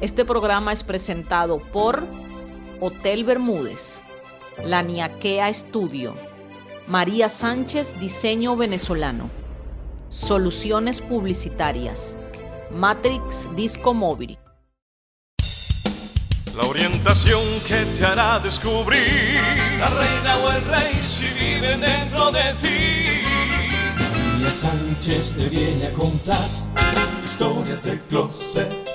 Este programa es presentado por Hotel Bermúdez, La Niaquea Estudio, María Sánchez Diseño Venezolano, Soluciones Publicitarias, Matrix Disco Móvil. La orientación que te hará descubrir la reina o el rey si viven dentro de ti. María Sánchez te viene a contar historias del closet.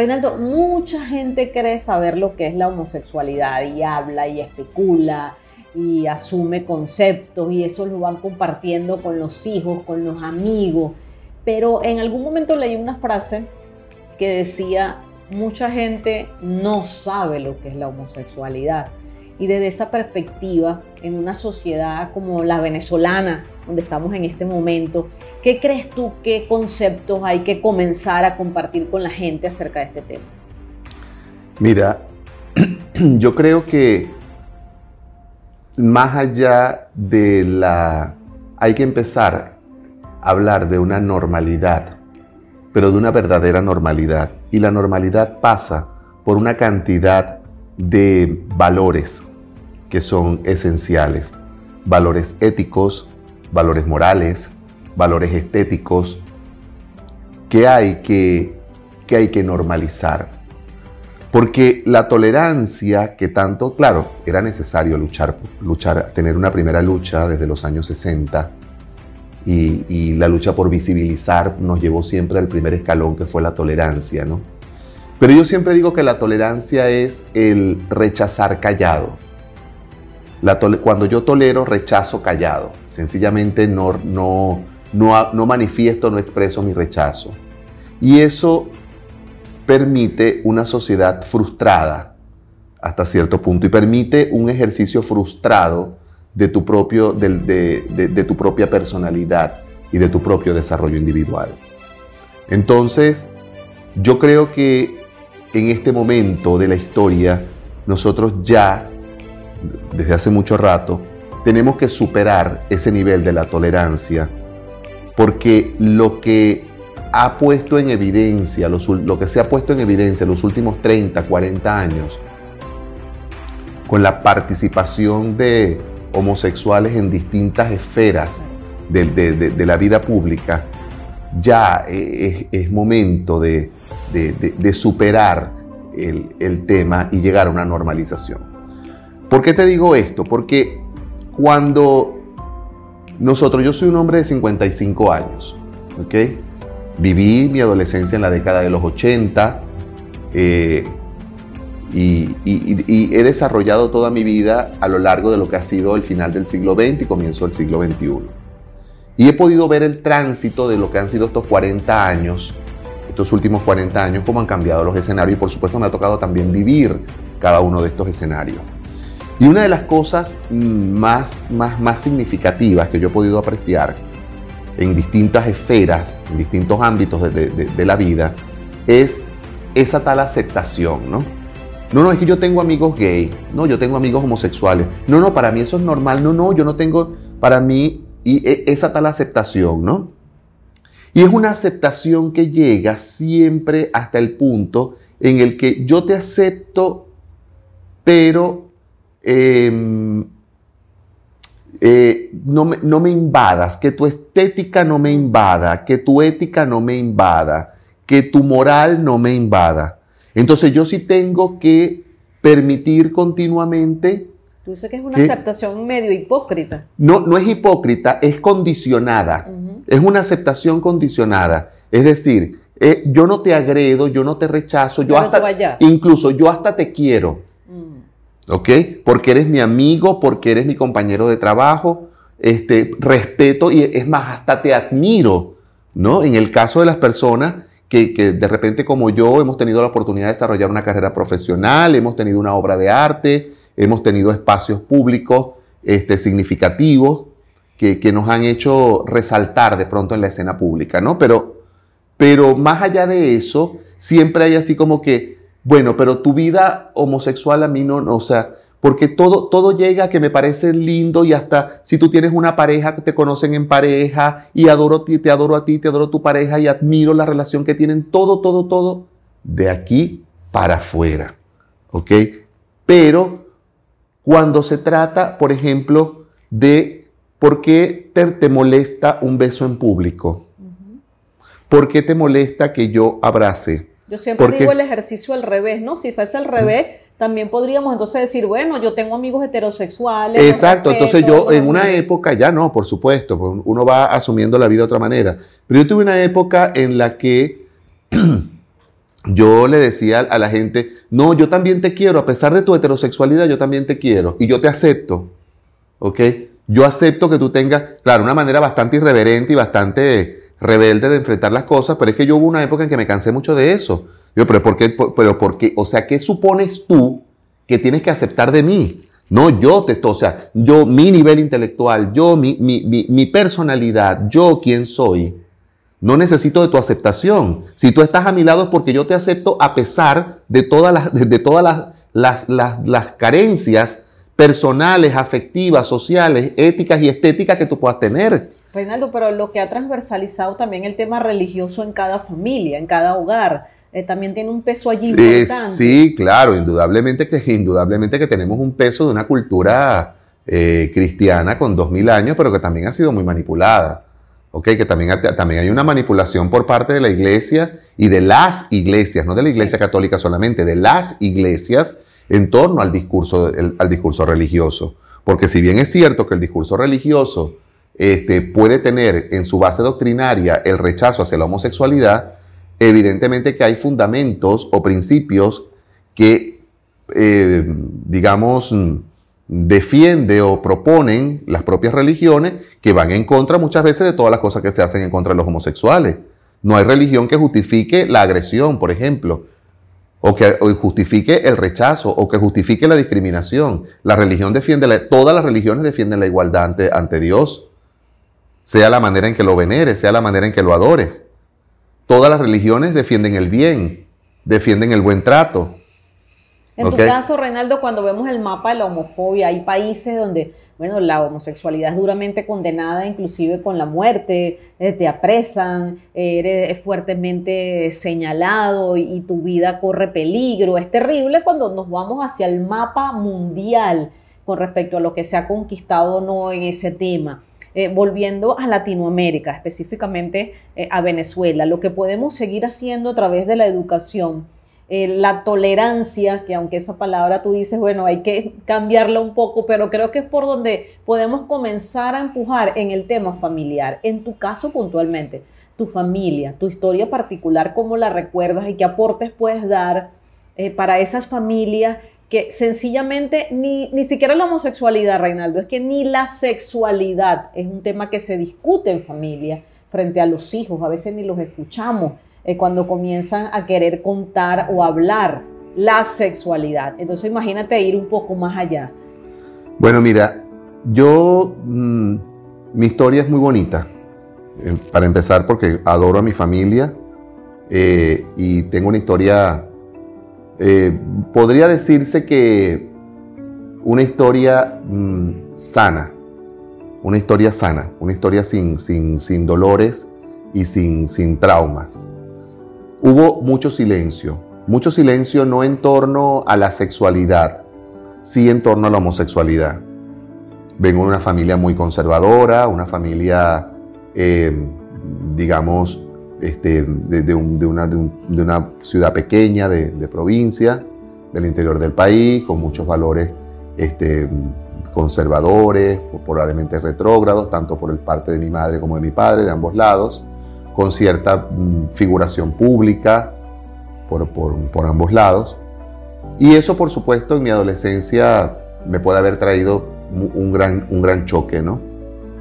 Reinaldo, mucha gente cree saber lo que es la homosexualidad y habla y especula y asume conceptos y eso lo van compartiendo con los hijos, con los amigos. Pero en algún momento leí una frase que decía, mucha gente no sabe lo que es la homosexualidad. Y desde esa perspectiva, en una sociedad como la venezolana, donde estamos en este momento, ¿qué crees tú, qué conceptos hay que comenzar a compartir con la gente acerca de este tema? Mira, yo creo que más allá de la... Hay que empezar a hablar de una normalidad, pero de una verdadera normalidad. Y la normalidad pasa por una cantidad de valores que son esenciales. Valores éticos, valores morales, valores estéticos, que hay que, que, hay que normalizar. Porque la tolerancia que tanto, claro, era necesario luchar, luchar, tener una primera lucha desde los años 60 y, y, la lucha por visibilizar nos llevó siempre al primer escalón que fue la tolerancia, ¿no? Pero yo siempre digo que la tolerancia es el rechazar callado. Cuando yo tolero, rechazo callado. Sencillamente no, no, no, no manifiesto, no expreso mi rechazo. Y eso permite una sociedad frustrada hasta cierto punto y permite un ejercicio frustrado de tu, propio, de, de, de, tu propia personalidad y de tu propio desarrollo individual. Entonces, yo creo que en este momento de la historia, nosotros ya, desde hace mucho rato, tenemos que superar ese nivel de la tolerancia, porque lo que ha puesto en evidencia, lo que se ha puesto en evidencia en los últimos 30, 40 años, con la participación de homosexuales en distintas esferas de, la vida pública, ya es, es momento de, superar el tema y llegar a una normalización. ¿Por qué te digo esto? Porque cuando nosotros, yo soy un hombre de 55 años, ¿ok? Viví mi adolescencia en la década de los 80 eh, y, he desarrollado toda mi vida a lo largo de lo que ha sido el final del siglo XX y comienzo del siglo XXI. Y he podido ver el tránsito de lo que han sido estos 40 años, estos últimos 40 años, cómo han cambiado los escenarios y por supuesto me ha tocado también vivir cada uno de estos escenarios. Y una de las cosas más, más, más significativas que yo he podido apreciar en distintas esferas, en distintos ámbitos de, la vida, es esa tal aceptación, ¿no? No, no, es que yo tengo amigos gay, no, yo tengo amigos homosexuales, no, no, para mí eso es normal, no, no, yo no tengo, para mí, y e, esa tal aceptación, ¿no? Y es una aceptación que llega siempre hasta el punto en el que yo te acepto, pero eh, eh, no, me, no, me, invadas, que tu estética no me invada, que tu ética no me invada, que tu moral no me invada. Entonces yo sí tengo que permitir continuamente... Tú dices que es una que, aceptación medio hipócrita. No, no es hipócrita, es condicionada. Uh -huh. Es una aceptación condicionada. Es decir, eh, yo no te agredo, yo no te rechazo, yo hasta, incluso yo hasta te quiero. ¿Ok? Porque eres mi amigo, porque eres mi compañero de trabajo, este, respeto y es más, hasta te admiro, ¿no? En el caso de las personas que, que, de repente como yo hemos tenido la oportunidad de desarrollar una carrera profesional, hemos tenido una obra de arte, hemos tenido espacios públicos este, significativos que, que nos han hecho resaltar de pronto en la escena pública, ¿no? Pero, pero más allá de eso, siempre hay así como que, bueno, pero tu vida homosexual a mí no, no, o sea, porque todo, todo llega que me parece lindo y hasta si tú tienes una pareja que te conocen en pareja y adoro ti, te adoro a ti, te adoro a tu pareja y admiro la relación que tienen, todo, todo, todo de aquí para afuera. ¿Ok? Pero cuando se trata, por ejemplo, de por qué te, molesta un beso en público, ¿por qué te molesta que yo abrace? Yo siempre digo el ejercicio al revés, ¿no? Si fuese al revés, también podríamos entonces decir, bueno, yo tengo amigos heterosexuales. Exacto, entonces yo en una época, ya no, por supuesto, pues, uno va asumiendo la vida de otra manera, pero yo tuve una época en la que yo le decía a la gente, no, yo también te quiero, a pesar de tu heterosexualidad, yo también te quiero y yo te acepto, ¿ok? Yo acepto que tú tengas, claro, una manera bastante irreverente y bastante rebelde de enfrentar las cosas, pero es que yo hubo una época en que me cansé mucho de eso pero ¿por qué? Pero ¿por O sea, ¿qué supones tú que tienes que aceptar de mí? No, yo te, o sea, yo, mi nivel intelectual, yo, mi, mi, personalidad, yo quién soy, no necesito de tu aceptación. Si tú estás a mi lado es porque yo te acepto a pesar de todas las, de, todas las, las, las, carencias personales, afectivas, sociales, éticas y estéticas que tú puedas tener. Reinaldo, pero lo que ha transversalizado también el tema religioso en cada familia, en cada hogar eh, también tiene un peso allí eh, importante. sí, claro, indudablemente que, indudablemente que tenemos un peso de una cultura eh, cristiana con dos mil años, pero que también ha sido muy manipulada. Okay, que también, también hay una manipulación por parte de la iglesia y de las iglesias, no de la iglesia católica solamente, de las iglesias en torno al discurso, al discurso religioso. Porque si bien es cierto que el discurso religioso este, puede tener en su base doctrinaria el rechazo hacia la homosexualidad, evidentemente que hay fundamentos o principios que, eh, digamos, defiende o proponen las propias religiones que van en contra muchas veces de todas las cosas que se hacen en contra de los homosexuales. No hay religión que justifique la agresión, por ejemplo, o que justifique el rechazo, o que justifique la discriminación. La religión defiende, todas las religiones defienden la igualdad ante Dios, sea la manera en que lo veneres, sea la manera en que lo adores. Todas las religiones defienden el bien, defienden el buen trato. En tu caso, Reinaldo, cuando vemos el mapa de la homofobia, hay países donde, bueno, la homosexualidad es duramente condenada, inclusive con la muerte, eh, te apresan, eres fuertemente señalado y, tu vida corre peligro. Es terrible cuando nos vamos hacia el mapa mundial con respecto a lo que se ha conquistado o no en ese tema. Eh, volviendo a Latinoamérica, específicamente eh, a Venezuela, lo que podemos seguir haciendo a través de la educación, eh, la tolerancia, que aunque esa palabra tú dices, bueno, hay que cambiarla un poco, pero creo que es por donde podemos comenzar a empujar en el tema familiar. En tu caso puntualmente, tu familia, tu historia particular, cómo la recuerdas y qué aportes puedes dar para esas familias que sencillamente ni, ni siquiera la homosexualidad, Reinaldo, es que ni la sexualidad es un tema que se discute en familia frente a los hijos, a veces ni los escuchamos eh, cuando comienzan a querer contar o hablar la sexualidad. Entonces imagínate ir un poco más allá. Bueno, mira, yo, mm, mi historia es muy bonita, eh, para empezar porque adoro a mi familia eh, y tengo una historia eh, podría decirse que una historia mm, sana, una historia sana, una historia sin, sin, dolores y sin, sin traumas. Hubo mucho silencio, mucho silencio no en torno a la sexualidad, sí en torno a la homosexualidad. Vengo de una familia muy conservadora, una familia, eh, digamos, este, de, una, ciudad pequeña, de, provincia, del interior del país, con muchos valores este, conservadores, probablemente retrógrados, tanto por el parte de mi madre como de mi padre, de ambos lados, con cierta mm, figuración pública por, ambos lados. Y eso, por supuesto, en mi adolescencia me puede haber traído un gran, un gran choque, ¿no?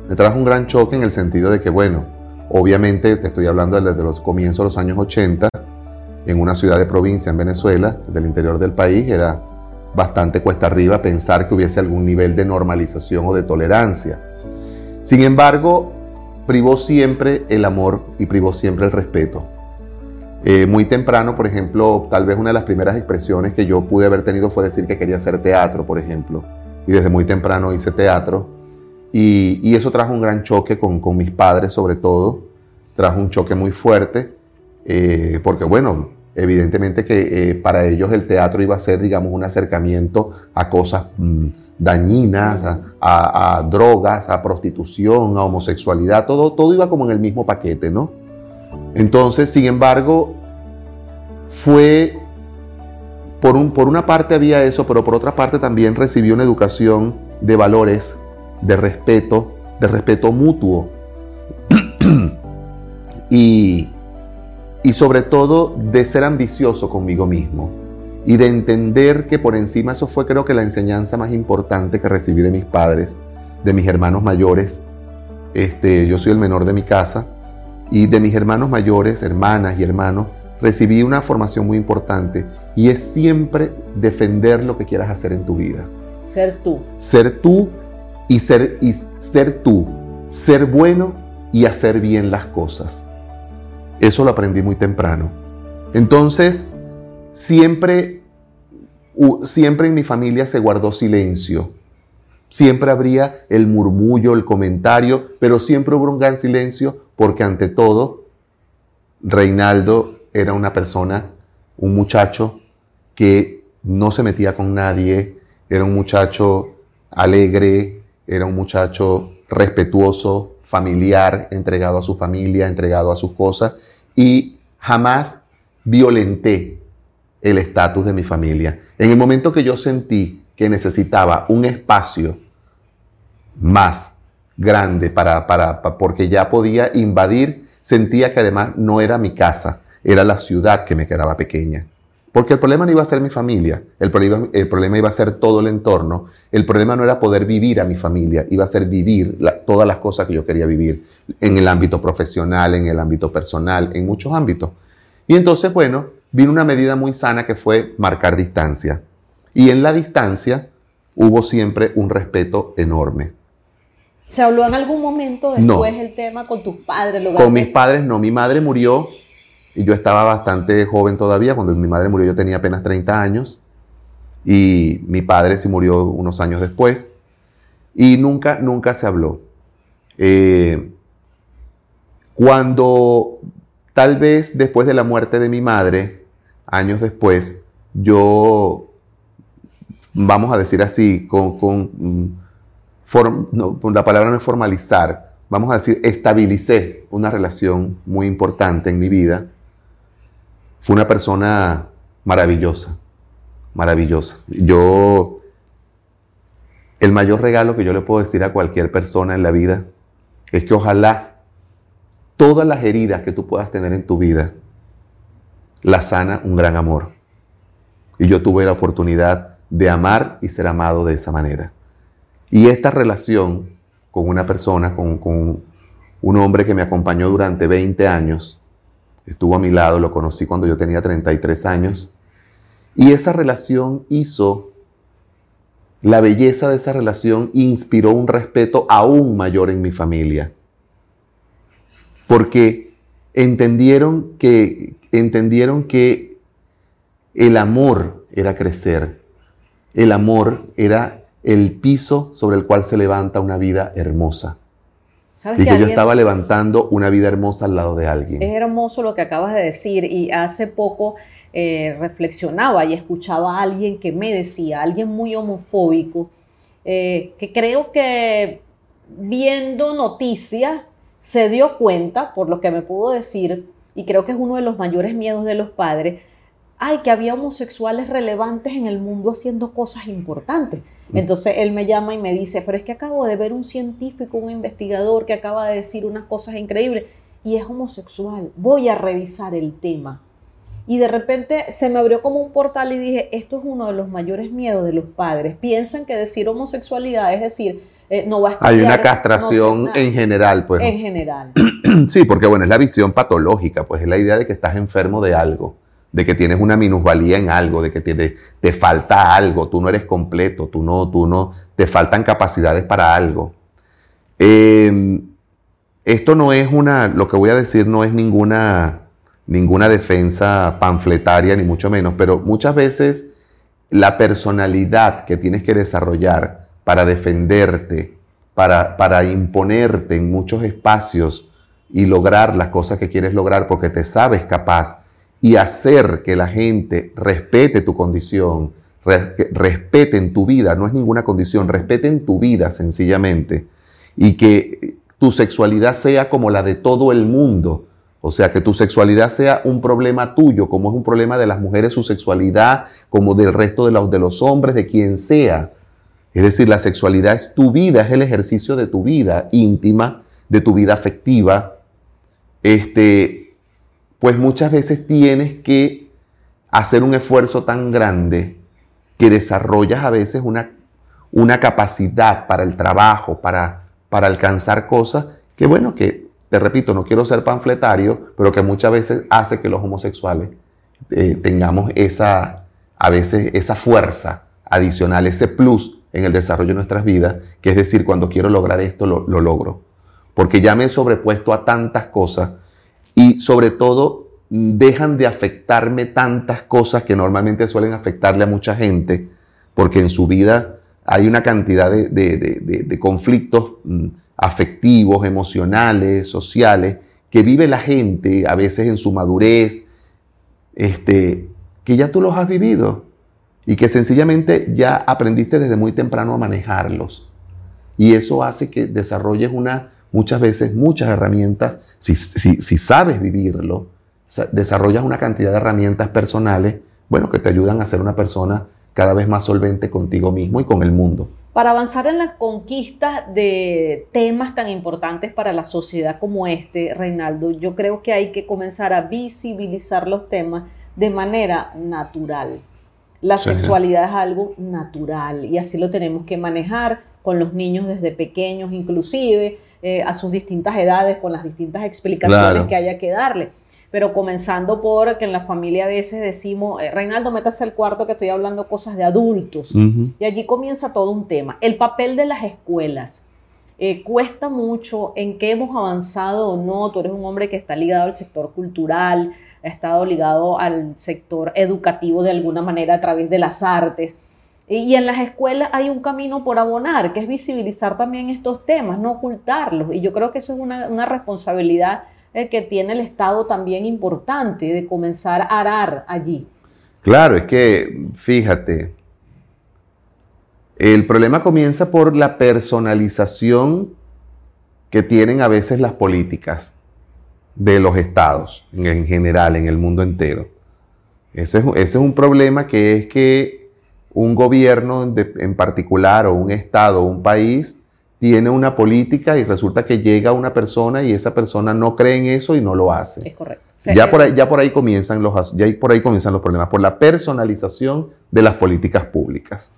Me trajo un gran choque en el sentido de que, bueno, Obviamente te estoy hablando desde los comienzos de los años 80, en una ciudad de provincia en Venezuela, del interior del país, era bastante cuesta arriba pensar que hubiese algún nivel de normalización o de tolerancia. Sin embargo, privó siempre el amor y privó siempre el respeto. Eh, muy temprano, por ejemplo, tal vez una de las primeras expresiones que yo pude haber tenido fue decir que quería hacer teatro, por ejemplo. Y desde muy temprano hice teatro. Y, eso trajo un gran choque con, mis padres, sobre todo. Trajo un choque muy fuerte, eh, porque bueno, evidentemente que eh, para ellos el teatro iba a ser, digamos, un acercamiento a cosas mm, dañinas, a, drogas, a prostitución, a homosexualidad, todo, todo iba como en el mismo paquete, ¿no? Entonces, sin embargo, fue, por, un, por una parte había eso, pero por otra parte también recibió una educación de valores, de respeto, de respeto mutuo. y, y sobre todo de ser ambicioso conmigo mismo y de entender que por encima eso fue creo que la enseñanza más importante que recibí de mis padres, de mis hermanos mayores. Este, yo soy el menor de mi casa y de mis hermanos mayores, hermanas y hermanos, recibí una formación muy importante y es siempre defender lo que quieras hacer en tu vida. Ser tú. Ser tú y ser, y ser tú. Ser bueno y hacer bien las cosas. Eso lo aprendí muy temprano. Entonces, siempre, siempre en mi familia se guardó silencio. Siempre habría el murmullo, el comentario, pero siempre hubo un gran silencio porque ante todo, Reinaldo era una persona, un muchacho que no se metía con nadie, era un muchacho alegre, era un muchacho respetuoso, familiar, entregado a su familia, entregado a sus cosas, y jamás violenté el estatus de mi familia. En el momento que yo sentí que necesitaba un espacio más grande para, para, porque ya podía invadir, sentía que además no era mi casa, era la ciudad que me quedaba pequeña. Porque el problema no iba a ser mi familia, el problema, el problema iba a ser todo el entorno, el problema no era poder vivir a mi familia, iba a ser vivir todas las cosas que yo quería vivir en el ámbito profesional, en el ámbito personal, en muchos ámbitos. Y entonces, bueno, vino una medida muy sana que fue marcar distancia. Y en la distancia hubo siempre un respeto enorme. ¿Se habló en algún momento después el tema con tus padres? Con mis padres no. Mi madre murió y yo estaba bastante joven todavía. Cuando mi madre murió yo tenía apenas 30 años. Y mi padre sí murió unos años después. Y nunca, nunca se habló. Eh, cuando tal vez después de la muerte de mi madre, años después, yo, vamos a decir así, con, con mm, la palabra no es formalizar, vamos a decir, estabilicé una relación muy importante en mi vida. Fue una persona maravillosa, maravillosa. Yo, el mayor regalo que yo le puedo decir a cualquier persona en la vida es que ojalá todas las heridas que tú puedas tener en tu vida la sana un gran amor. Y yo tuve la oportunidad de amar y ser amado de esa manera. Y esta relación con una persona, con, un hombre que me acompañó durante 20 años, estuvo a mi lado, lo conocí cuando yo tenía 33 años, y esa relación hizo, la belleza de esa relación inspiró un respeto aún mayor en mi familia, porque entendieron que, entendieron que el amor era crecer, el amor era el piso sobre el cual se levanta una vida hermosa. Y que, yo estaba levantando una vida hermosa al lado de alguien. Es hermoso lo que acabas de decir y hace poco eh, reflexionaba y escuchaba a alguien que me decía, alguien muy homofóbico, eh, que creo que viendo noticias se dio cuenta, por lo que me pudo decir, y creo que es uno de los mayores miedos de los padres, ay, que había homosexuales relevantes en el mundo haciendo cosas importantes. Mm. Entonces él me llama y me dice, pero es que acabo de ver un científico, un investigador que acaba de decir unas cosas increíbles y es homosexual, voy a revisar el tema. Y de repente se me abrió como un portal y dije, esto es uno de los mayores miedos de los padres. Piensan que decir homosexualidad es decir, eh, no va a Hay una castración en general, pues. En general. sí, porque bueno, es la visión patológica, pues es la idea de que estás enfermo de algo de que tienes una minusvalía en algo, de que te, te, falta algo, tú no eres completo, tú no, tú no, te faltan capacidades para algo. Em, esto no es una, lo que voy a decir no es ninguna, ninguna defensa panfletaria, ni mucho menos, pero muchas veces la personalidad que tienes que desarrollar para defenderte, para, para imponerte en muchos espacios y lograr las cosas que quieres lograr porque te sabes capaz y hacer que la gente respete tu condición, respete en tu vida, no es ninguna condición, respete en tu vida sencillamente y que tu sexualidad sea como la de todo el mundo. O sea, que tu sexualidad sea un problema tuyo, como es un problema de las mujeres su sexualidad, como del resto de los, de los hombres, de quien sea. Es decir, la sexualidad es tu vida, es el ejercicio de tu vida íntima, de tu vida afectiva. Este, pues muchas veces tienes que hacer un esfuerzo tan grande que desarrollas a veces una, una capacidad para el trabajo, para, para alcanzar cosas, que bueno, que te repito, no quiero ser panfletario, pero que muchas veces hace que los homosexuales eh, tengamos esa, a veces, esa fuerza adicional, ese plus en el desarrollo de nuestras vidas, que es decir, cuando quiero lograr esto, lo, lo logro. Porque ya me he sobrepuesto a tantas cosas y sobre todo dejan de afectarme tantas cosas que normalmente suelen afectarle a mucha gente, porque en su vida hay una cantidad de, conflictos mm, afectivos, emocionales, sociales, que vive la gente a veces en su madurez, este, que ya tú los has vivido y que sencillamente ya aprendiste desde muy temprano a manejarlos. Y eso hace que desarrolles una, muchas veces muchas herramientas, si, si sabes vivirlo, desarrollas una cantidad de herramientas personales, bueno, que te ayudan a ser una persona cada vez más solvente contigo mismo y con el mundo. Para avanzar en la conquista de temas tan importantes para la sociedad como este, Reinaldo, yo creo que hay que comenzar a visibilizar los temas de manera natural. La sexualidad es algo natural y así lo tenemos que manejar con los niños desde pequeños, inclusive eh, a sus distintas edades, con las distintas explicaciones que haya que darle pero comenzando por que en la familia a veces decimos, eh, Reinaldo, métase al cuarto que estoy hablando cosas de adultos. Y allí comienza todo un tema. El papel de las escuelas. Eh, cuesta mucho en qué hemos avanzado o no. Tú eres un hombre que está ligado al sector cultural, ha estado ligado al sector educativo de alguna manera a través de las artes. Y en las escuelas hay un camino por abonar, que es visibilizar también estos temas, no ocultarlos. Y yo creo que eso es una, una responsabilidad que tiene el Estado también importante de comenzar a arar allí. Claro, es que, fíjate, el problema comienza por la personalización que tienen a veces las políticas de los estados en general, en el mundo entero. Ese es, un problema que es que un gobierno en particular o un estado o un país tiene una política y resulta que llega una persona y esa persona no cree en eso y no lo hace. Es correcto. ya, por ahí, ya por ahí comienzan los ya por ahí comienzan los problemas por la personalización de las políticas públicas.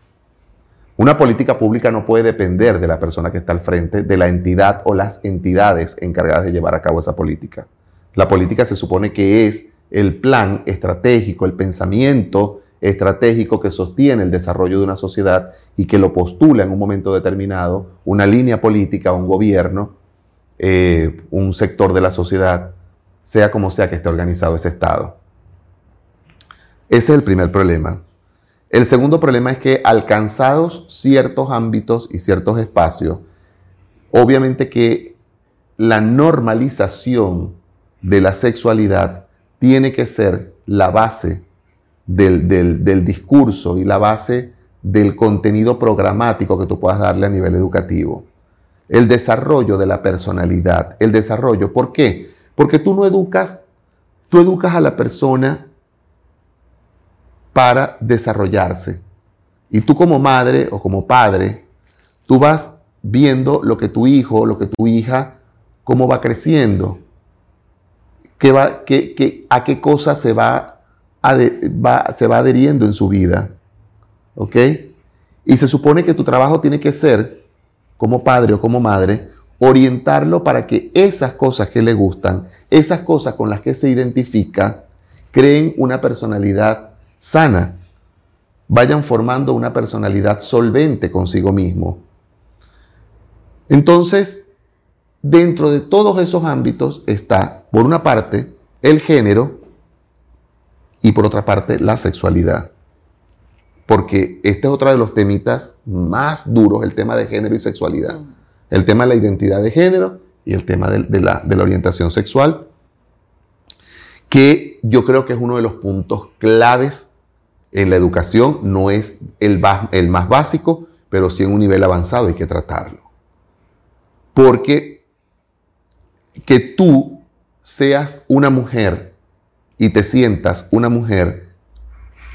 Una política pública no puede depender de la persona que está al frente, de la entidad o las entidades encargadas de llevar a cabo esa política. La política se supone que es el plan estratégico, el pensamiento estratégico que sostiene el desarrollo de una sociedad y que lo postula en un momento determinado una línea política, un gobierno, eh, un sector de la sociedad, sea como sea que esté organizado ese Estado. Ese es el primer problema. El segundo problema es que alcanzados ciertos ámbitos y ciertos espacios, obviamente que la normalización de la sexualidad tiene que ser la base del, discurso y la base del contenido programático que tú puedas darle a nivel educativo. El desarrollo de la personalidad, el desarrollo. ¿Por qué? Porque tú no educas, tú educas a la persona para desarrollarse. Y tú como madre o como padre, tú vas viendo lo que tu hijo, lo que tu hija, cómo va creciendo, qué va, qué, a qué cosa se se va adheriendo en su vida. ¿Ok? Y se supone que tu trabajo tiene que ser, como padre o como madre, orientarlo para que esas cosas que le gustan, esas cosas con las que se identifica, creen una personalidad sana, vayan formando una personalidad solvente consigo mismo. Entonces, dentro de todos esos ámbitos está, por una parte, el género, y por otra parte la sexualidad. Porque este es otro de los temitas más duros, el tema de género y sexualidad. Mm. El tema de la identidad de género y el tema de, de la, de la orientación sexual, que yo creo que es uno de los puntos claves en la educación. No es el, el más básico, pero sí en un nivel avanzado hay que tratarlo. Porque que tú seas una mujer y te sientas una mujer,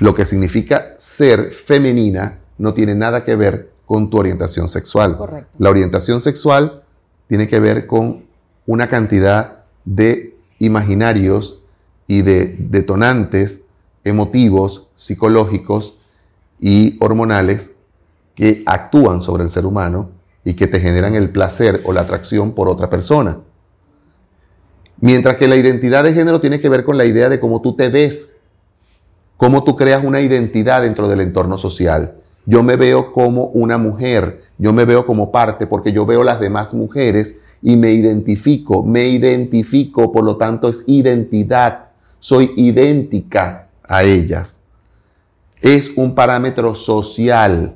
lo que significa ser femenina no tiene nada que ver con tu orientación sexual. Correcto. La orientación sexual tiene que ver con una cantidad de imaginarios y de detonantes emotivos, psicológicos y hormonales que actúan sobre el ser humano y que te generan el placer o la atracción por otra persona. Mientras que la identidad de género tiene que ver con la idea de cómo tú te ves, cómo tú creas una identidad dentro del entorno social. Yo me veo como una mujer, yo me veo como parte porque yo veo las demás mujeres y me identifico, me identifico, por lo tanto es identidad, soy idéntica a ellas. Es un parámetro social.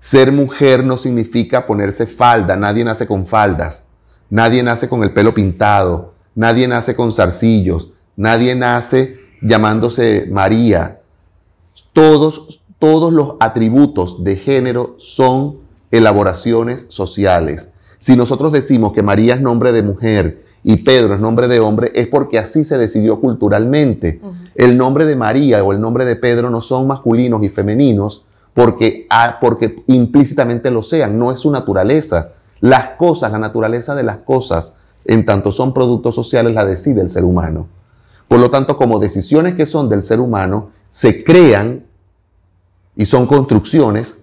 Ser mujer no significa ponerse falda, nadie nace con faldas, nadie nace con el pelo pintado, nadie nace con zarcillos, nadie nace llamándose María. Todos, todos los atributos de género son elaboraciones sociales. Si nosotros decimos que María es nombre de mujer y Pedro es nombre de hombre, es porque así se decidió culturalmente. El nombre de María o el nombre de Pedro no son masculinos y femeninos porque, ah, porque implícitamente lo sean, no es su naturaleza. Las cosas, la naturaleza de las cosas, en tanto son productos sociales, la decide el ser humano. Por lo tanto, como decisiones que son del ser humano, se crean y son construcciones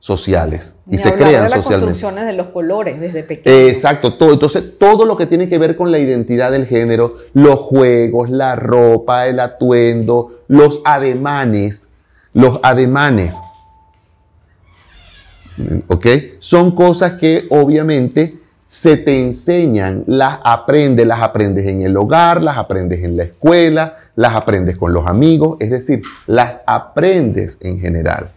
sociales. Y se crean de las socialmente. construcciones de los colores desde pequeño. Exacto, todo. Entonces, todo lo que tiene que ver con la identidad del género, los juegos, la ropa, el atuendo, los ademanes, los ademanes, ¿ok? Son cosas que obviamente se te enseñan, las aprendes, las aprendes en el hogar, las aprendes en la escuela, las aprendes con los amigos, es decir, las aprendes en general.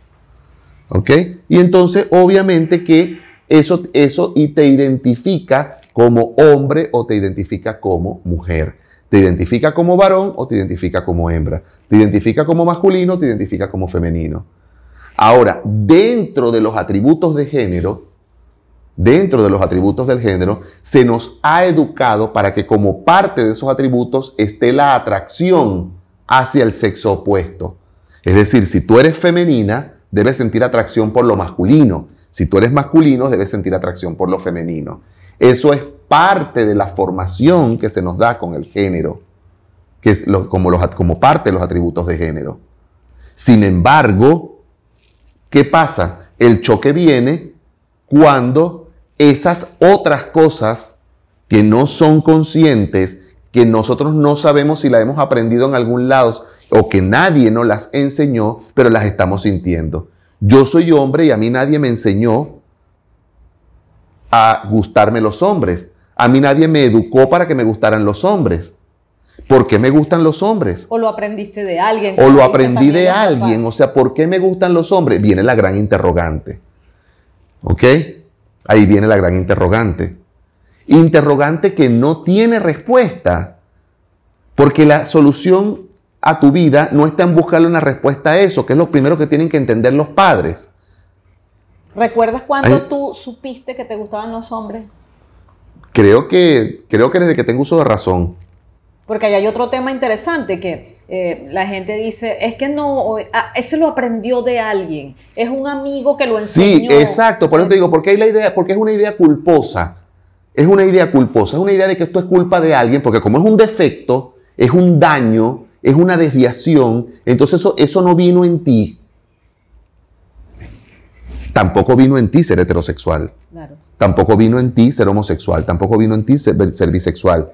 ¿Ok? Y entonces, obviamente que eso, eso y te identifica como hombre o te identifica como mujer. Te identifica como varón o te identifica como hembra. Te identifica como masculino o te identifica como femenino. Ahora, dentro de los atributos de género, dentro de los atributos del género, se nos ha educado para que como parte de esos atributos esté la atracción hacia el sexo opuesto. Es decir, si tú eres femenina, debes sentir atracción por lo masculino. Si tú eres masculino, debes sentir atracción por lo femenino. Eso es parte de la formación que se nos da con el género, que es lo- como, parte de los atributos de género. Sin embargo, ¿qué pasa? El choque viene cuando esas otras cosas que no son conscientes, que nosotros no sabemos si las hemos aprendido en algún lado o que nadie nos las enseñó, pero las estamos sintiendo. Yo soy hombre y a mí nadie me enseñó a gustarme los hombres. A mí nadie me educó para que me gustaran los hombres. ¿Por qué me gustan los hombres? O lo aprendiste de alguien. O lo aprendí de alguien. O sea, ¿por qué me gustan los hombres? Viene la gran interrogante. ¿Ok? Ahí viene la gran interrogante. Interrogante que no tiene respuesta. Porque la solución a tu vida no está en buscarle una respuesta a eso, que es lo primero que tienen que entender los padres. ¿Recuerdas cuando tú supiste que te gustaban los hombres? Creo que, creo que desde que tengo uso de razón. Porque ahí hay otro tema interesante que eh, la gente dice, es que no, o- ah, ese lo aprendió de alguien, es un amigo que lo Sí, enseñó. exacto. Por eso te digo, porque hay la idea, porque es una idea culposa. Es una idea culposa, es una idea de que esto es culpa de alguien, porque como es un defecto, es un daño, es una desviación, entonces eso, eso no vino en ti. Tampoco vino en ti ser heterosexual. Claro. Tampoco vino en ti ser homosexual, tampoco vino en ti ser, ser bisexual.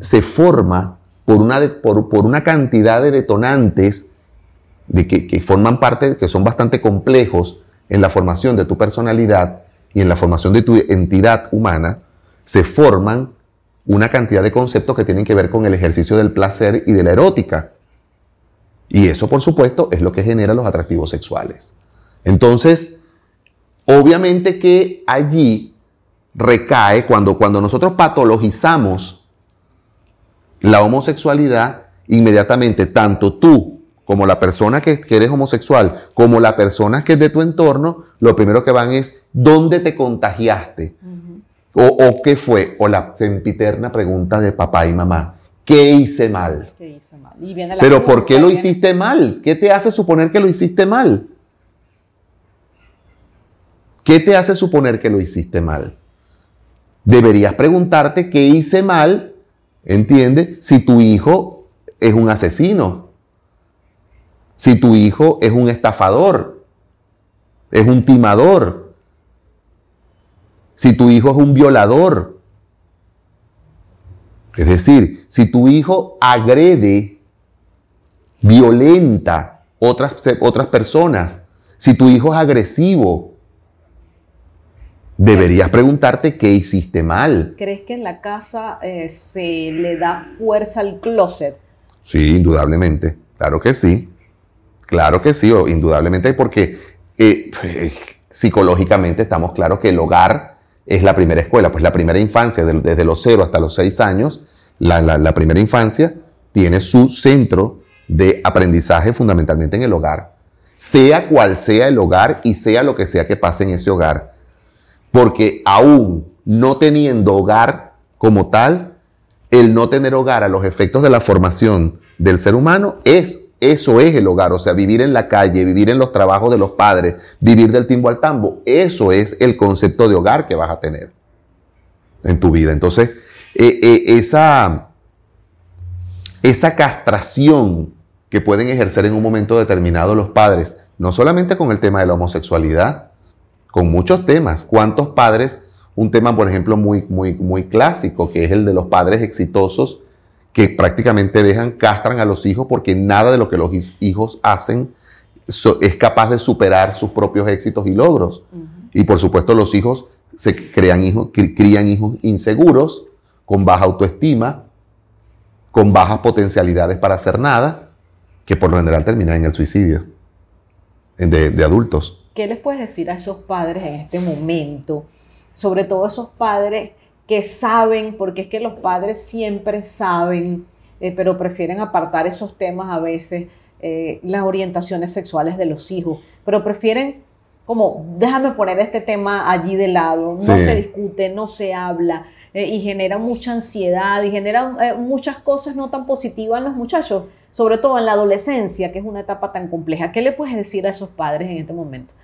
Se forma por una, por, por una cantidad de detonantes de que, que forman parte, que son bastante complejos en la formación de tu personalidad y en la formación de tu entidad humana, se forman una cantidad de conceptos que tienen que ver con el ejercicio del placer y de la erótica. Y eso, por supuesto, es lo que genera los atractivos sexuales. Entonces, obviamente que allí recae cuando, cuando nosotros patologizamos la homosexualidad, inmediatamente tanto tú como la persona que, eres homosexual, como la persona que es de tu entorno, lo primero que van es, ¿dónde te contagiaste? o, qué fue? O la sempiterna pregunta de papá y mamá, ¿qué hice mal? ¿Qué hice mal? Pero ¿por qué lo hiciste mal? ¿Qué te hace suponer que lo hiciste mal? ¿Qué te hace suponer que lo hiciste mal? Deberías preguntarte qué hice mal, ¿entiendes? Si tu hijo es un asesino, si tu hijo es un estafador, es un timador, si tu hijo es un violador. Es decir, si tu hijo agrede, violenta otras, otras personas, si tu hijo es agresivo, deberías preguntarte qué hiciste mal. ¿Crees que en la casa eh, se le da fuerza al closet? Sí, indudablemente. Claro que sí. Claro que sí, indudablemente, porque eh, psicológicamente estamos claros que el hogar es la primera escuela, pues la primera infancia, desde los 0 hasta los 6 años, la, primera infancia tiene su centro de aprendizaje fundamentalmente en el hogar, sea cual sea el hogar y sea lo que sea que pase en ese hogar. Porque aún no teniendo hogar como tal, el no tener hogar a los efectos de la formación del ser humano es eso es el hogar, o sea, vivir en la calle, vivir en los trabajos de los padres, vivir del timbo al tambo, eso es el concepto de hogar que vas a tener en tu vida. Entonces, eh, eh, esa, esa castración que pueden ejercer en un momento determinado los padres, no solamente con el tema de la homosexualidad, con muchos temas. ¿Cuántos padres? Un tema, por ejemplo, muy, muy, muy clásico, que es el de los padres exitosos que prácticamente dejan, castran a los hijos porque nada de lo que los hijos hacen es capaz de superar sus propios éxitos y logros. Y por supuesto los hijos se crean hijos, crían hijos inseguros, con baja autoestima, con bajas potencialidades para hacer nada, que por lo general terminan en el suicidio de, de adultos. ¿Qué les puedes decir a esos padres en este momento? Sobre todo esos padres que saben, porque es que los padres siempre saben, eh, pero prefieren apartar esos temas a veces, eh, las orientaciones sexuales de los hijos, pero prefieren como, déjame poner este tema allí de lado, no se discute, no se habla. Eh, y genera mucha ansiedad y genera muchas cosas no tan positivas en los muchachos, sobre todo en la adolescencia, que es una etapa tan compleja. ¿Qué le puedes decir a esos padres en este momento?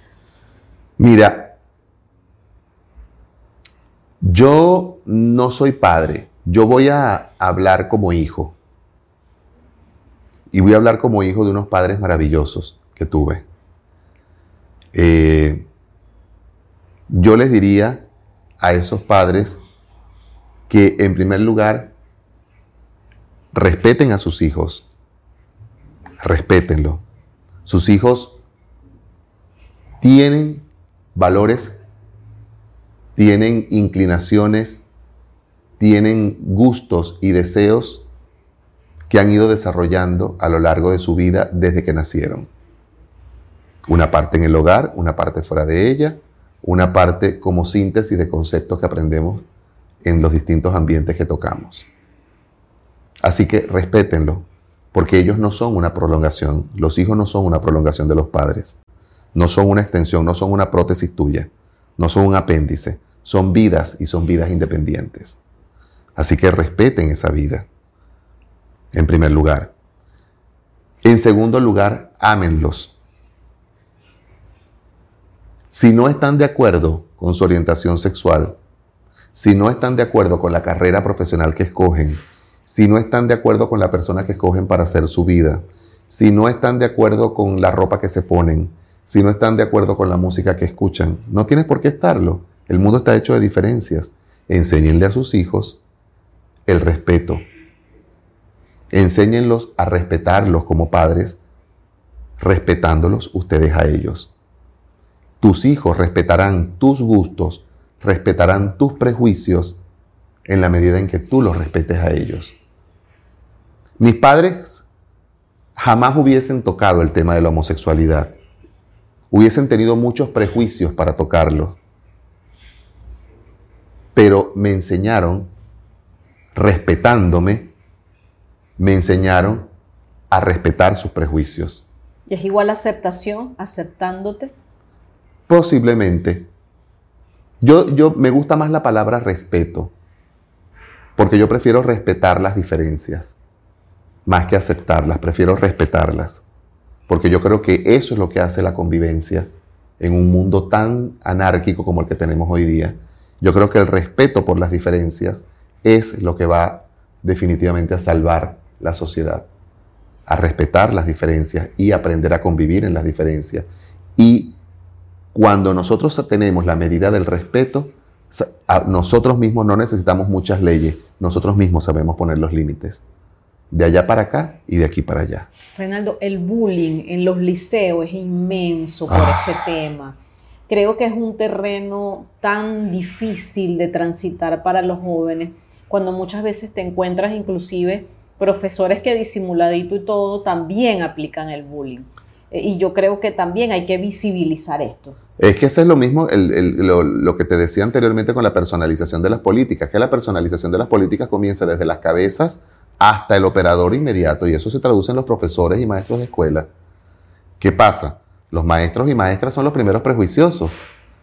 Mira, yo no soy padre, yo voy a hablar como hijo. Y voy a hablar como hijo de unos padres maravillosos que tuve. Eh, yo les diría a esos padres que en primer lugar respeten a sus hijos, respétenlo. Sus hijos tienen valores tienen inclinaciones, tienen gustos y deseos que han ido desarrollando a lo largo de su vida desde que nacieron. Una parte en el hogar, una parte fuera de ella, una parte como síntesis de conceptos que aprendemos en los distintos ambientes que tocamos. Así que respétenlo, porque ellos no son una prolongación, los hijos no son una prolongación de los padres, no son una extensión, no son una prótesis tuya no son un apéndice, son vidas y son vidas independientes. Así que respeten esa vida, en primer lugar. En segundo lugar, ámenlos. Si no están de acuerdo con su orientación sexual, si no están de acuerdo con la carrera profesional que escogen, si no están de acuerdo con la persona que escogen para hacer su vida, si no están de acuerdo con la ropa que se ponen, si no están de acuerdo con la música que escuchan. No tienes por qué estarlo. El mundo está hecho de diferencias. Enséñenle a sus hijos el respeto. Enséñenlos a respetarlos como padres, respetándolos ustedes a ellos. Tus hijos respetarán tus gustos, respetarán tus prejuicios en la medida en que tú los respetes a ellos. Mis padres jamás hubiesen tocado el tema de la homosexualidad. Hubiesen tenido muchos prejuicios para tocarlo. Pero me enseñaron, respetándome, me enseñaron a respetar sus prejuicios. ¿Y es igual aceptación, aceptándote? Posiblemente. Yo, yo me gusta más la palabra respeto, porque yo prefiero respetar las diferencias, más que aceptarlas, prefiero respetarlas, porque yo creo que eso es lo que hace la convivencia en un mundo tan anárquico como el que tenemos hoy día. Yo creo que el respeto por las diferencias es lo que va definitivamente a salvar la sociedad, a respetar las diferencias y aprender a convivir en las diferencias. Y cuando nosotros tenemos la medida del respeto, nosotros mismos no necesitamos muchas leyes, nosotros mismos sabemos poner los límites. De allá para acá y de aquí para allá. Reinaldo, el bullying en los liceos es inmenso por ah. ese tema. Creo que es un terreno tan difícil de transitar para los jóvenes, cuando muchas veces te encuentras inclusive profesores que disimuladito y todo también aplican el bullying. Eh, y yo creo que también hay que visibilizar esto. Es que eso es lo mismo, lo, que te decía anteriormente con la personalización de las políticas, que la personalización de las políticas comienza desde las cabezas hasta el operador inmediato, y eso se traduce en los profesores y maestros de escuela. ¿Qué pasa? Los maestros y maestras son los primeros prejuiciosos.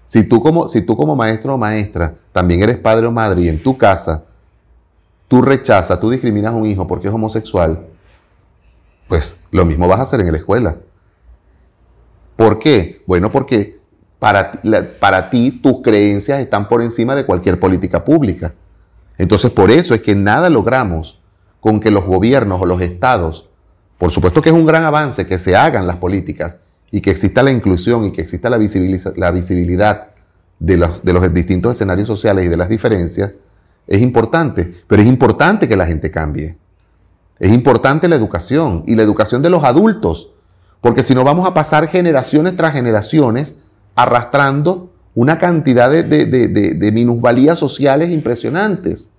Si tú como, si tú como maestro o maestra también eres padre o madre y en tu casa tú rechazas, tú discriminas a un hijo porque es homosexual, pues lo mismo vas a hacer en la escuela. ¿Por qué? Bueno, porque para, para ti tus creencias están por encima de cualquier política pública. Entonces, por eso es que nada logramos con que los gobiernos o los estados, por supuesto que es un gran avance que se hagan las políticas y que exista la inclusión y que exista la, visibilidad de los distintos escenarios sociales y de las diferencias, es importante, pero es importante que la gente cambie. Es importante la educación y la educación de los adultos, porque si no vamos a pasar generaciones tras generaciones arrastrando una cantidad de, minusvalías sociales impresionantes.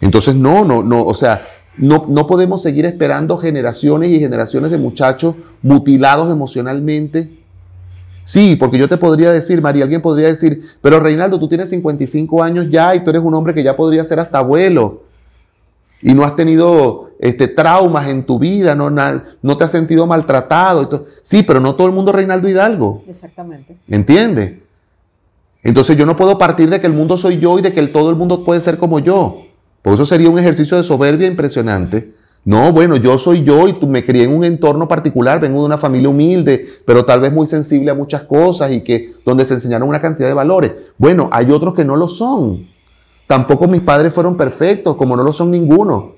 Entonces, no, no, no, o sea, no, no podemos seguir esperando generaciones y generaciones de muchachos mutilados emocionalmente Sí, porque yo te podría decir, María, alguien podría decir, pero Reinaldo, tú tienes 55 años ya y tú eres un hombre que ya podría ser hasta abuelo. Y no has tenido este, traumas en tu vida, no, no te has sentido maltratado. Sí, pero no todo el mundo Reinaldo Hidalgo. Exactamente. ¿Entiendes? Entonces yo no puedo partir de que el mundo soy yo y de que todo el mundo puede ser como yo. Por eso sería un ejercicio de soberbia impresionante no, bueno, yo soy yo y tú me crié en un entorno particular, vengo de una familia humilde, pero tal vez muy sensible a muchas cosas y que donde se enseñaron una cantidad de valores. Bueno, hay otros que no lo son. Tampoco mis padres fueron perfectos, como no lo son ninguno.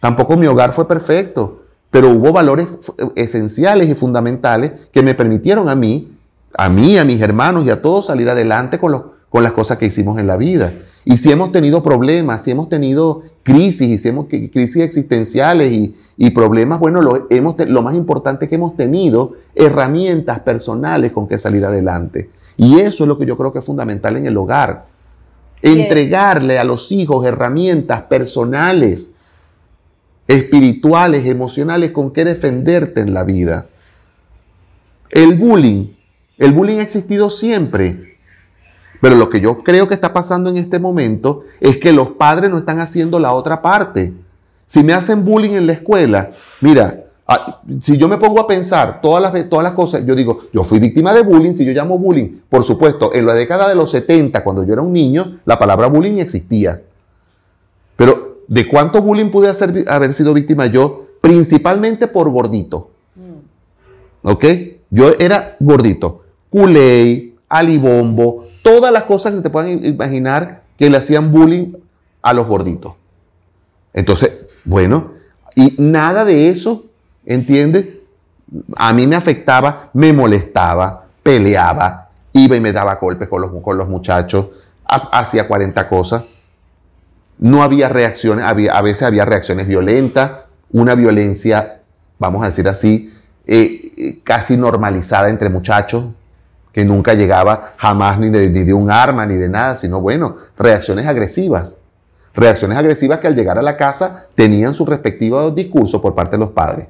Tampoco mi hogar fue perfecto, pero hubo valores esenciales y fundamentales que me permitieron a mí, a mí, a mis hermanos y a todos salir adelante con, con las cosas que hicimos en la vida. Y si hemos tenido problemas, si hemos tenido crisis, y si hemos crisis existenciales y, problemas, bueno, lo, hemos, lo más importante que hemos tenido, herramientas personales con que salir adelante. Y eso es lo que yo creo que es fundamental en el hogar. Entregarle a los hijos herramientas personales, espirituales, emocionales, con que defenderte en la vida. El bullying, el bullying ha existido siempre, pero lo que yo creo que está pasando en este momento es que los padres no están haciendo la otra parte. Si me hacen bullying en la escuela, mira, ah, si yo me pongo a pensar todas las, todas las cosas, yo digo, yo fui víctima de bullying, si yo llamo bullying, por supuesto, en la década de los 70, cuando yo era un niño, la palabra bullying existía. Pero, ¿de cuánto bullying pude haber sido víctima yo? Principalmente por gordito. Mm. ¿Ok? Yo era gordito. Culey, alibombo, todas las cosas que se te puedan imaginar que le hacían bullying a los gorditos. Entonces, bueno, y nada de eso, ¿entiendes? A mí me afectaba, me molestaba, peleaba, iba y me daba golpes con los, con los muchachos, hacía 40 cosas. No había reacciones, había, a veces había reacciones violentas, una violencia, vamos a decir así, eh, eh, casi normalizada entre muchachos, que nunca llegaba jamás ni de, un arma ni de nada, sino bueno, reacciones agresivas. Reacciones agresivas que al llegar a la casa tenían su respectivo discurso por parte de los padres.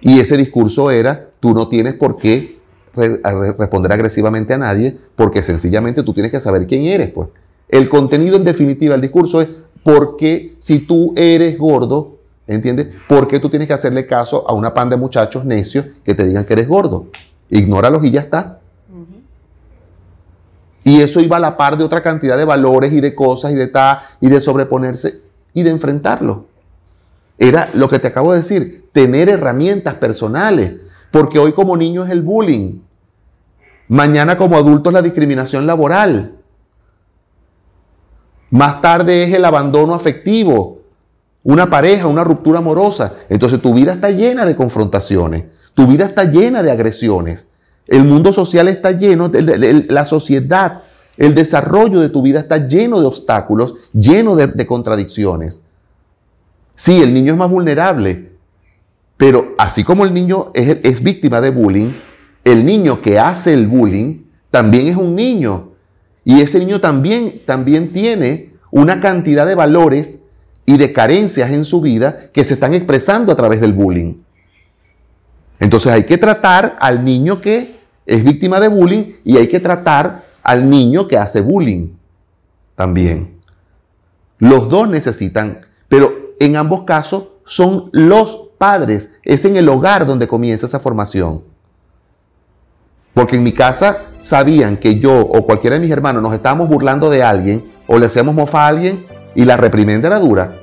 Y ese discurso era, tú no tienes por qué responder agresivamente a nadie, porque sencillamente tú tienes que saber quién eres. Pues. El contenido en definitiva del discurso es, ¿por qué si tú eres gordo, ¿entiendes? ¿Por qué tú tienes que hacerle caso a una pan de muchachos necios que te digan que eres gordo? Ignóralos y ya está. Y eso iba a la par de otra cantidad de valores y de cosas y de ta y de sobreponerse y de enfrentarlo. Era lo que te acabo de decir, tener herramientas personales, porque hoy como niño es el bullying, mañana como adulto es la discriminación laboral, más tarde es el abandono afectivo, una pareja, una ruptura amorosa. Entonces tu vida está llena de confrontaciones, tu vida está llena de agresiones. El mundo social está lleno, de, la sociedad, el desarrollo de tu vida está lleno de obstáculos, lleno de, de contradicciones. Sí, el niño es más vulnerable, pero así como el niño es, es víctima de bullying, el niño que hace el bullying también es un niño. Y ese niño también, también tiene una cantidad de valores y de carencias en su vida que se están expresando a través del bullying. Entonces hay que tratar al niño que es víctima de bullying y hay que tratar al niño que hace bullying también. Los dos necesitan, pero en ambos casos son los padres. Es en el hogar donde comienza esa formación. Porque en mi casa sabían que yo o cualquiera de mis hermanos nos estábamos burlando de alguien o le hacíamos mofa a alguien y la reprimenda era dura.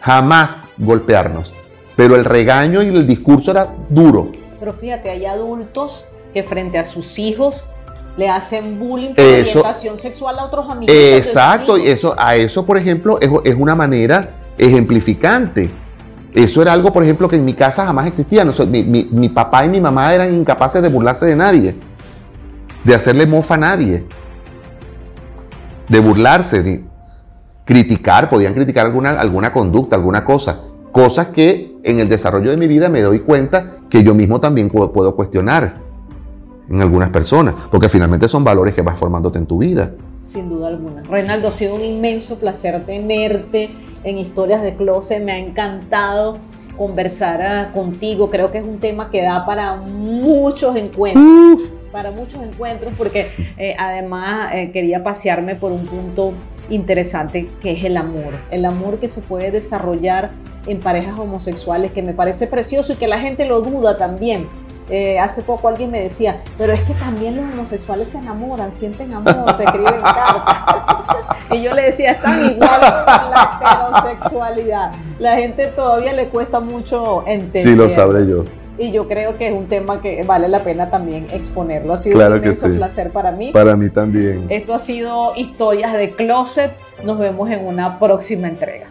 Jamás golpearnos. Pero el regaño y el discurso era duro. Pero fíjate, hay adultos que frente a sus hijos le hacen bullying por Eso- orientación sexual a otros amigos. Exacto, y eso, a eso, por ejemplo, es, es una manera ejemplificante. Eso era algo, por ejemplo, que en mi casa jamás existía. No mi, mi- mi papá y mi mamá eran incapaces de burlarse de nadie, de hacerle mofa a nadie, de burlarse, de criticar, podían criticar alguna, alguna conducta, alguna cosa. Cosas que en el desarrollo de mi vida me doy cuenta que yo mismo también pu- puedo cuestionar en algunas personas, porque finalmente son valores que vas formándote en tu vida. Sin duda alguna. Reinaldo, ha sido un inmenso placer tenerte en Historias de Closet. Me ha encantado conversar ah, contigo. Creo que es un tema que da para muchos encuentros. Para muchos encuentros, porque eh, además eh, quería pasearme por un punto interesante que es el amor. El amor que se puede desarrollar en parejas homosexuales, que me parece precioso y que la gente lo duda también. Eh, hace poco alguien me decía, pero es que también los homosexuales se enamoran, sienten amor, se escriben cartas. y yo le decía, están igual con la heterosexualidad. La gente todavía le cuesta mucho entender. Sí, lo sabré yo. Y yo creo que es un tema que vale la pena también exponerlo. Ha sido Claro un que inmenso sí. placer para mí. Para mí también. Esto ha sido Historias de Closet. Nos vemos en una próxima entrega.